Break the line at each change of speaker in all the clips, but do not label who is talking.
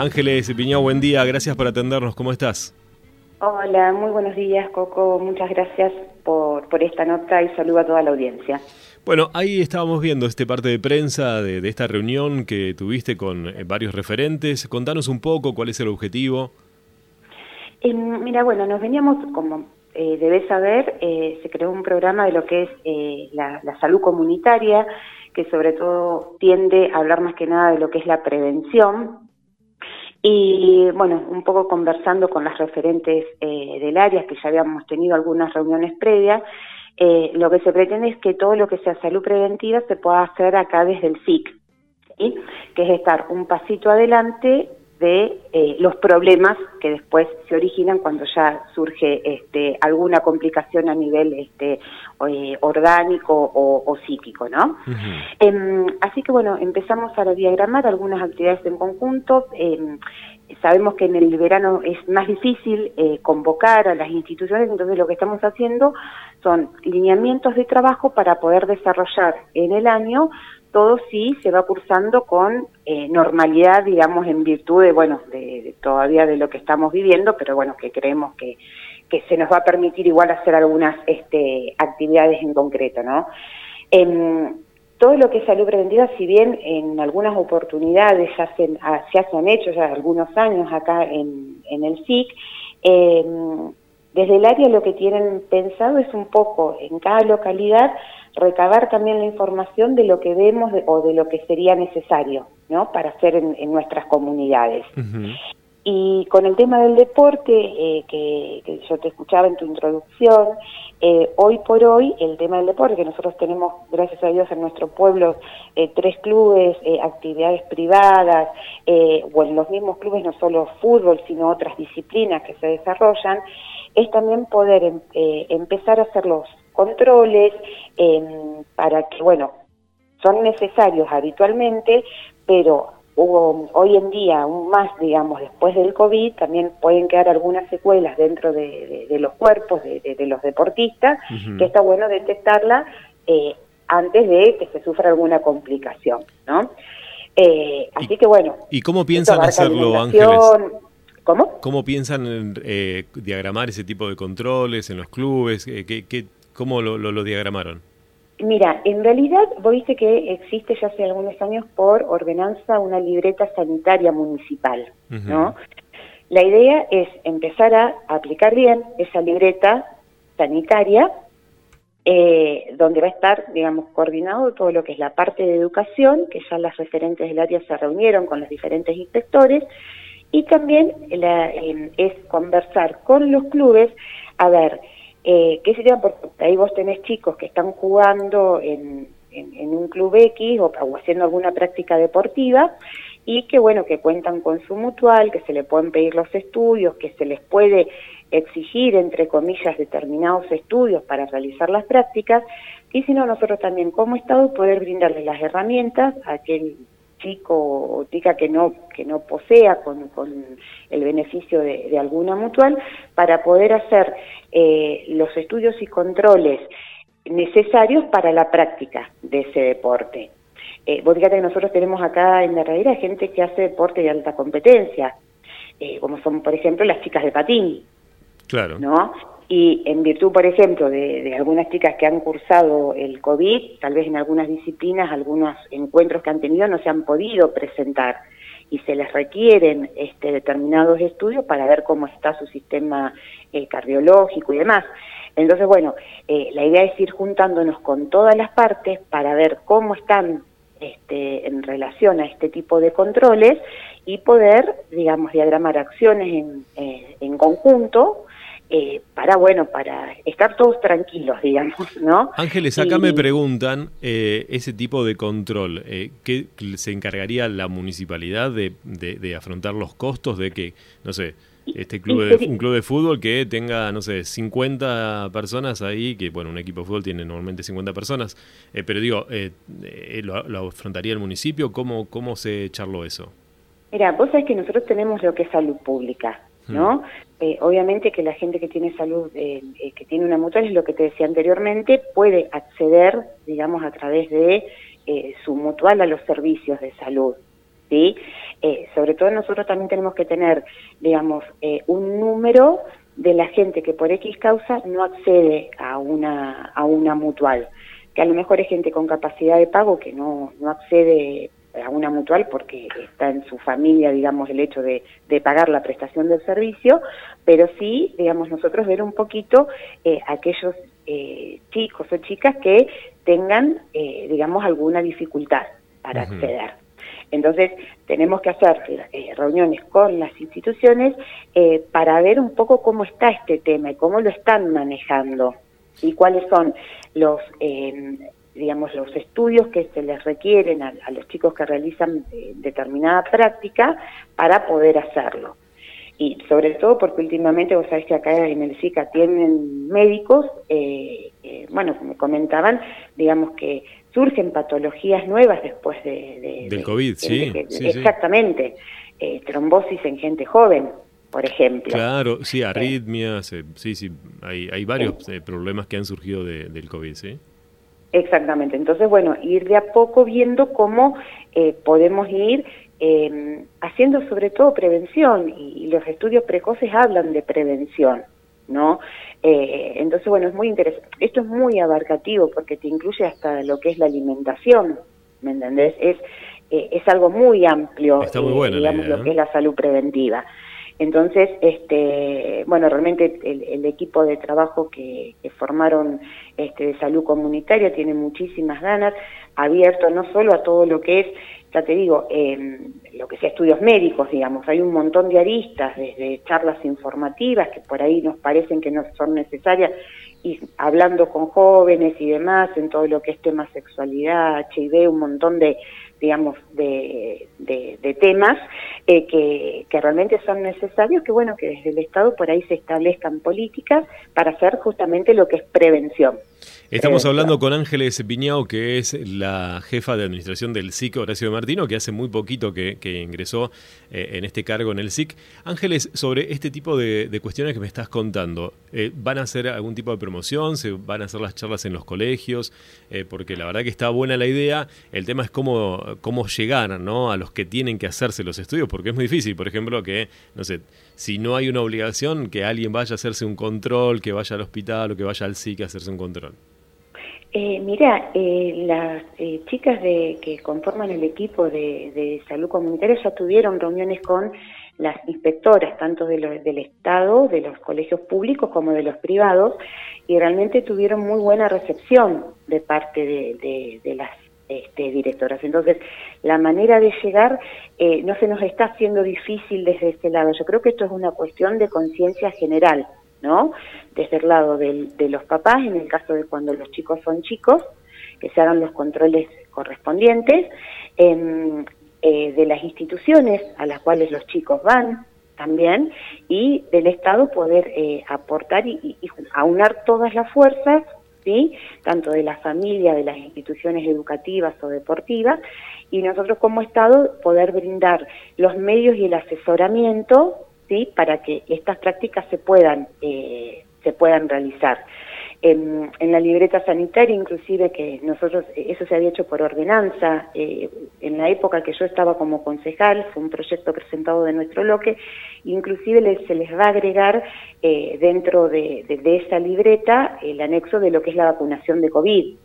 Ángeles Piñao, buen día, gracias por atendernos, ¿cómo estás?
Hola, muy buenos días, Coco. Muchas gracias por, por esta nota y saludo a toda la audiencia.
Bueno, ahí estábamos viendo este parte de prensa de, esta reunión que tuviste con eh, varios referentes. Contanos un poco cuál es el objetivo.
Eh, mira, bueno, nos veníamos, como eh, debes saber, eh, se creó un programa de lo que es la, la salud comunitaria, que sobre todo tiende a hablar más que nada de lo que es la prevención, y bueno, un poco conversando con las referentes eh, del área, que ya habíamos tenido algunas reuniones previas, eh, lo que se pretende es que todo lo que sea salud preventiva se pueda hacer acá desde el SIC, que es estar un pasito adelante de eh, los problemas que después se originan cuando ya surge este, alguna complicación a nivel este, eh, orgánico o, psíquico, ¿no? Em, así que bueno, empezamos a diagramar algunas actividades en conjunto. Em, sabemos que en el verano es más difícil eh, convocar a las instituciones, entonces lo que estamos haciendo son lineamientos de trabajo para poder desarrollar en el año todo sí se va cursando con eh, normalidad, digamos, en virtud de, bueno, de, todavía de lo que estamos viviendo, pero bueno, que creemos que, que se nos va a permitir igual hacer algunas este, actividades en concreto, ¿no? todo lo que es salud preventiva, si bien en algunas oportunidades ya se, ah, se han hecho ya algunos años acá en, en el SIC, eh, desde el área lo que tienen pensado es un poco en cada localidad recabar también la información de lo que vemos o de lo que sería necesario ¿no? para hacer en, nuestras comunidades. Y con el tema del deporte, eh, que, yo te escuchaba en tu introducción, eh, hoy por hoy el tema del deporte, que nosotros tenemos, gracias a Dios, en nuestro pueblo eh, tres clubes, actividades privadas, o en los mismos clubes no solo fútbol, sino otras disciplinas que se desarrollan, es también poder em, empezar a hacer los controles em, para que, bueno, son necesarios habitualmente, pero hoy en día, aún más, digamos, después del COVID, también pueden quedar algunas secuelas dentro de, los cuerpos de, los deportistas, que está bueno detectarla eh, antes de que se sufra alguna complicación, ¿no? Eh, así que bueno.
¿Y cómo piensan hacerlo, Ángeles?
¿Cómo?
¿Cómo piensan eh, diagramar ese tipo de controles en los clubes? ¿Qué, qué, ¿Cómo lo, diagramaron?
Mira, en realidad vos viste que existe ya hace algunos años por ordenanza una libreta sanitaria municipal, ¿no? La idea es empezar a aplicar bien esa libreta sanitaria, eh, donde va a estar, digamos, coordinado todo lo que es la parte de educación, que ya las referentes del área se reunieron con los diferentes inspectores, y también eh, es conversar con los clubes a ver eh, ¿Qué sería? Porque ahí vos tenés chicos que están jugando en, en, un club X o, haciendo alguna práctica deportiva y que bueno, que cuentan con su mutual, que se le pueden pedir los estudios, que se les puede exigir, entre comillas, determinados estudios para realizar las prácticas, y si no, nosotros también como Estado poder brindarles las herramientas a aquel chico o chica que no, que no posea con, con el beneficio de, alguna mutual para poder hacer eh, los estudios y controles necesarios para la práctica de ese deporte. Eh, vos fíjate que nosotros tenemos acá en la realidad gente que hace deporte de alta competencia, eh, como son, por ejemplo, las chicas de patín.
Claro.
¿No? Y en virtud, por ejemplo, de, algunas chicas que han cursado el COVID, tal vez en algunas disciplinas, algunos encuentros que han tenido no se han podido presentar y se les requieren este, determinados estudios para ver cómo está su sistema eh, cardiológico y demás. Entonces, bueno, eh, la idea es ir juntándonos con todas las partes para ver cómo están este, en relación a este tipo de controles y poder, digamos, diagramar acciones en, eh, en conjunto eh, para, bueno, para estar todos tranquilos, digamos, ¿no?
Ángeles, acá me preguntan eh, ese tipo de control, eh, ¿qué se encargaría la municipalidad de, de, afrontar los costos de que, no sé, este club de, un club de fútbol que tenga, no sé, 50 personas ahí, que bueno, un equipo de fútbol tiene normalmente 50 personas, pero digo, lo, ¿lo, afrontaría el municipio? ¿Cómo, ¿Cómo se charló eso?
Mira, vos sabés que nosotros tenemos lo que es salud pública, ¿no? Mm. Eh, obviamente que la gente que tiene salud, eh, eh, que tiene una mutual, es lo que te decía anteriormente, puede acceder, digamos, a través de su mutual a los servicios de salud. ¿sí? Eh, sobre todo nosotros también tenemos que tener, digamos, eh, un número de la gente que por X causa no accede a una, a una mutual, que a lo mejor es gente con capacidad de pago que no, no accede a una mutual porque está en su familia, digamos, el hecho de, de pagar la prestación del servicio, pero sí, digamos, nosotros ver un poquito eh, aquellos eh, chicos o chicas que tengan, eh, digamos, alguna dificultad para acceder. Entonces, tenemos que hacer eh, reuniones con las instituciones eh, para ver un poco cómo está este tema y cómo lo están manejando y cuáles son los, eh, digamos, los estudios que se les requieren a, los chicos que realizan determinada práctica para poder hacerlo. Y sobre todo porque últimamente, vos sabés que acá en el SICA tienen médicos, bueno, como comentaban, digamos que surgen patologías nuevas después de...
Del COVID, sí,
Exactamente. Eh, trombosis en gente joven, por ejemplo.
Claro, sí, arritmias, eh, sí, sí, hay, hay varios eh, problemas que han surgido del COVID, ¿sí?
Exactamente. Entonces, bueno, ir de a poco viendo cómo podemos ir em, haciendo sobre todo prevención y, los estudios precoces hablan de prevención. ¿no? Eh, entonces, bueno, es muy interesante. Esto es muy abarcativo porque te incluye hasta lo que es la alimentación, ¿me entendés? Es, eh, es algo muy amplio,
Está muy
eh, digamos, lo que es la salud preventiva. Entonces, este, bueno, realmente el, equipo de trabajo que, formaron este, de salud comunitaria tiene muchísimas ganas, abierto no solo a todo lo que es ya te digo, lo que sea estudios médicos, digamos, hay un montón de aristas, desde charlas informativas que por ahí nos parecen que no son necesarias, y hablando con jóvenes y demás en todo lo que es tema sexualidad, HIV, un montón de, digamos, de, de, temas eh, que, que, realmente son necesarios, que bueno, que desde el Estado por ahí se establezcan políticas para hacer justamente lo que es prevención.
Estamos hablando con Ángeles Piñao, que es la jefa de administración del SIC, Horacio Martino, que hace muy poquito que, ingresó eh, en este cargo en el SIC. Ángeles, sobre este tipo de, cuestiones que me estás contando, eh, ¿van a hacer algún tipo de promoción? ¿Se van a hacer las charlas en los colegios? Eh, porque la verdad que está buena la idea. El tema es cómo, cómo llegar ¿no? a los que tienen que hacerse los estudios, porque es muy difícil, por ejemplo, que, no sé, si no hay una obligación, que alguien vaya a hacerse un control, que vaya al hospital o que vaya al SIC a hacerse un control.
Eh, mira, eh, las eh, chicas de, que conforman el equipo de, salud comunitaria ya tuvieron reuniones con las inspectoras, tanto de del Estado, de los colegios públicos como de los privados, y realmente tuvieron muy buena recepción de parte de, las este, directoras. Entonces, la manera de llegar eh, no se nos está haciendo difícil desde este lado. Yo creo que esto es una cuestión de conciencia general. ¿no? Desde el lado de los papás, en el caso de cuando los chicos son chicos, que se hagan los controles correspondientes, eh, de las instituciones a las cuales los chicos van también, y del Estado poder eh, aportar y, y, aunar todas las fuerzas, ¿sí? tanto de la familia, de las instituciones educativas o deportivas, y nosotros como Estado poder brindar los medios y el asesoramiento ¿sí? para que estas prácticas se puedan, eh, se puedan realizar. En, la libreta sanitaria, inclusive que nosotros, eso se había hecho por ordenanza, eh, en la época que yo estaba como concejal, fue un proyecto presentado de nuestro bloque, inclusive se les va a agregar eh, dentro de, esa libreta el anexo de lo que es la vacunación de COVID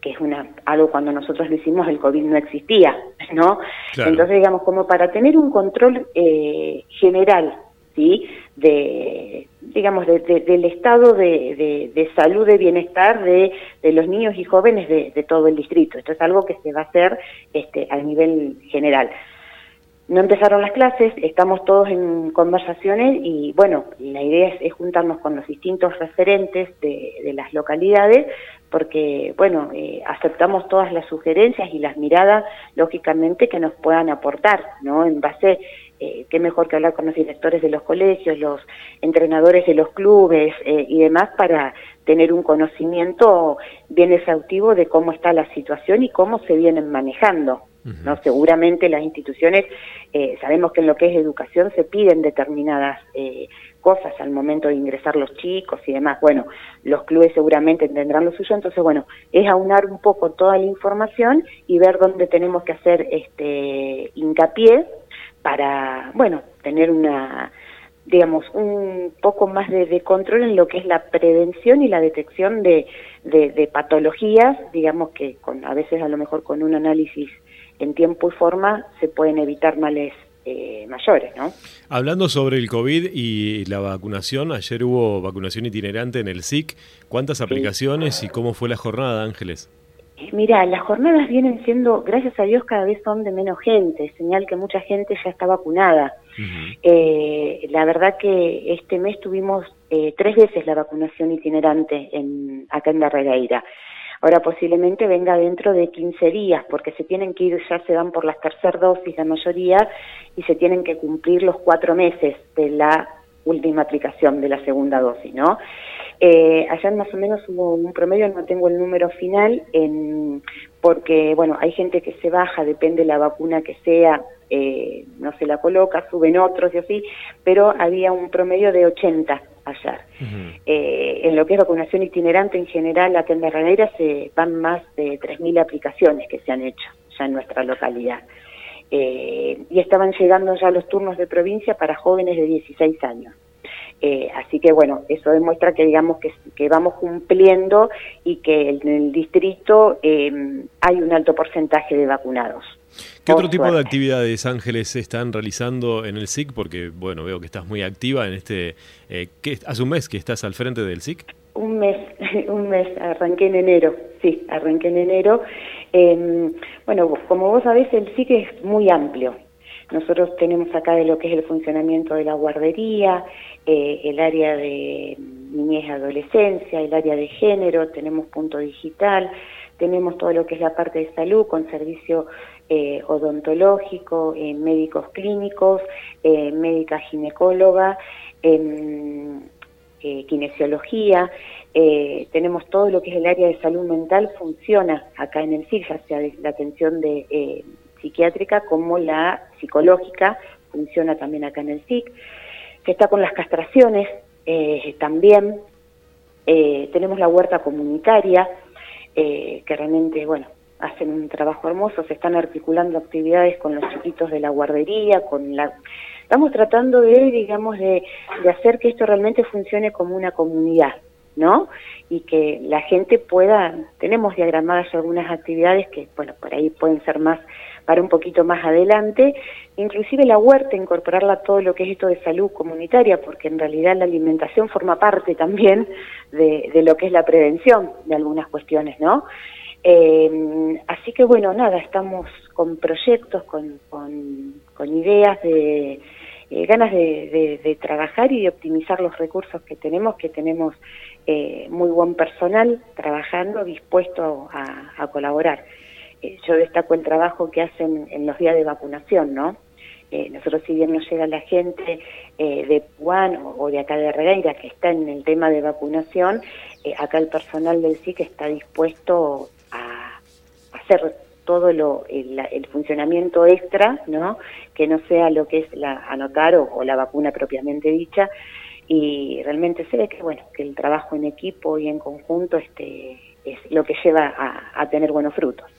que es una algo cuando nosotros lo hicimos el COVID no existía, ¿no? Entonces, digamos, como para tener un control general de, digamos, del estado de, salud, de bienestar de, los niños y jóvenes de, todo el distrito. Esto es algo que se va a hacer este, a nivel general. No empezaron las clases, estamos todos en conversaciones y bueno, la idea es, juntarnos con los distintos referentes de, las localidades porque bueno, eh, aceptamos todas las sugerencias y las miradas, lógicamente, que nos puedan aportar, ¿no? En base eh, qué mejor que hablar con los directores de los colegios, los entrenadores de los clubes eh, y demás para tener un conocimiento bien exhaustivo de cómo está la situación y cómo se vienen manejando. ¿no? Seguramente las instituciones, eh, sabemos que en lo que es educación se piden determinadas eh, cosas al momento de ingresar los chicos y demás. Bueno, los clubes seguramente tendrán lo suyo, entonces bueno, es aunar un poco toda la información y ver dónde tenemos que hacer este hincapié para, bueno, tener una digamos, un poco más de, control en lo que es la prevención y la detección de, de, patologías, digamos que con, a veces a lo mejor con un análisis en tiempo y forma se pueden evitar males eh, mayores, ¿no?
Hablando sobre el COVID y la vacunación, ayer hubo vacunación itinerante en el SIC. ¿Cuántas aplicaciones y cómo fue la jornada, Ángeles?
Mira, las jornadas vienen siendo, gracias a Dios, cada vez son de menos gente, señal que mucha gente ya está vacunada. eh, la verdad que este mes tuvimos eh, tres veces la vacunación itinerante en, acá en. Ahora posiblemente venga dentro de 15 días, porque se tienen que ir, ya se van por las tercer dosis la mayoría, y se tienen que cumplir los cuatro meses de la última aplicación de la segunda dosis, ¿no? Eh, allá más o menos hubo un promedio, no tengo el número final, en, porque, bueno, hay gente que se baja, depende de la vacuna que sea, eh, no se la coloca, suben otros y así, pero había un promedio de 80 ayer. eh, en lo que es vacunación itinerante en general, acá en Barranera se van más de 3.000 aplicaciones que se han hecho ya en nuestra localidad. Eh, y estaban llegando ya los turnos de provincia para jóvenes de 16 años. Eh, así que bueno, eso demuestra que digamos que, que vamos cumpliendo y que en el distrito eh, hay un alto porcentaje de vacunados.
¿Qué otro tipo de actividades, Ángeles, se están realizando en el SIC? Porque, bueno, veo que estás muy activa en este... Eh, ¿qué, ¿Hace un mes que estás al frente del SIC?
Un mes, un mes, arranqué en enero, sí, arranqué en enero. Eh, bueno, como vos sabés, el SIC es muy amplio. Nosotros tenemos acá de lo que es el funcionamiento de la guardería, eh, el área de niñez y adolescencia, el área de género, tenemos punto digital, tenemos todo lo que es la parte de salud con servicio eh, odontológico, eh, médicos clínicos, eh, médica ginecóloga, em, eh, kinesiología, eh, tenemos todo lo que es el área de salud mental, funciona acá en el SIG, ya sea la atención de eh, psiquiátrica como la psicológica, funciona también acá en el SIC, que está con las castraciones eh, también, eh, tenemos la huerta comunitaria, eh, que realmente, bueno, hacen un trabajo hermoso, se están articulando actividades con los chiquitos de la guardería, con la... Estamos tratando de, digamos, de, de hacer que esto realmente funcione como una comunidad, ¿no? Y que la gente pueda, tenemos diagramadas algunas actividades que, bueno, por ahí pueden ser más, para un poquito más adelante, inclusive la huerta, incorporarla a todo lo que es esto de salud comunitaria, porque en realidad la alimentación forma parte también de, de lo que es la prevención de algunas cuestiones, ¿no? Eh, así que bueno, nada, estamos con proyectos, con, con, ideas de eh, ganas de, de, trabajar y de optimizar los recursos que tenemos, que tenemos eh, muy buen personal trabajando, dispuesto a, colaborar. Eh, yo destaco el trabajo que hacen en los días de vacunación, ¿no? Eh, nosotros si bien nos llega la gente eh, de Puan o, de acá de Regueira que está en el tema de vacunación, eh, acá el personal del SIC está dispuesto hacer todo lo, el, funcionamiento extra, ¿no? Que no sea lo que es la anotar o, la vacuna propiamente dicha. Y realmente se ve que, bueno, que el trabajo en equipo y en conjunto este, es lo que lleva a tener buenos frutos.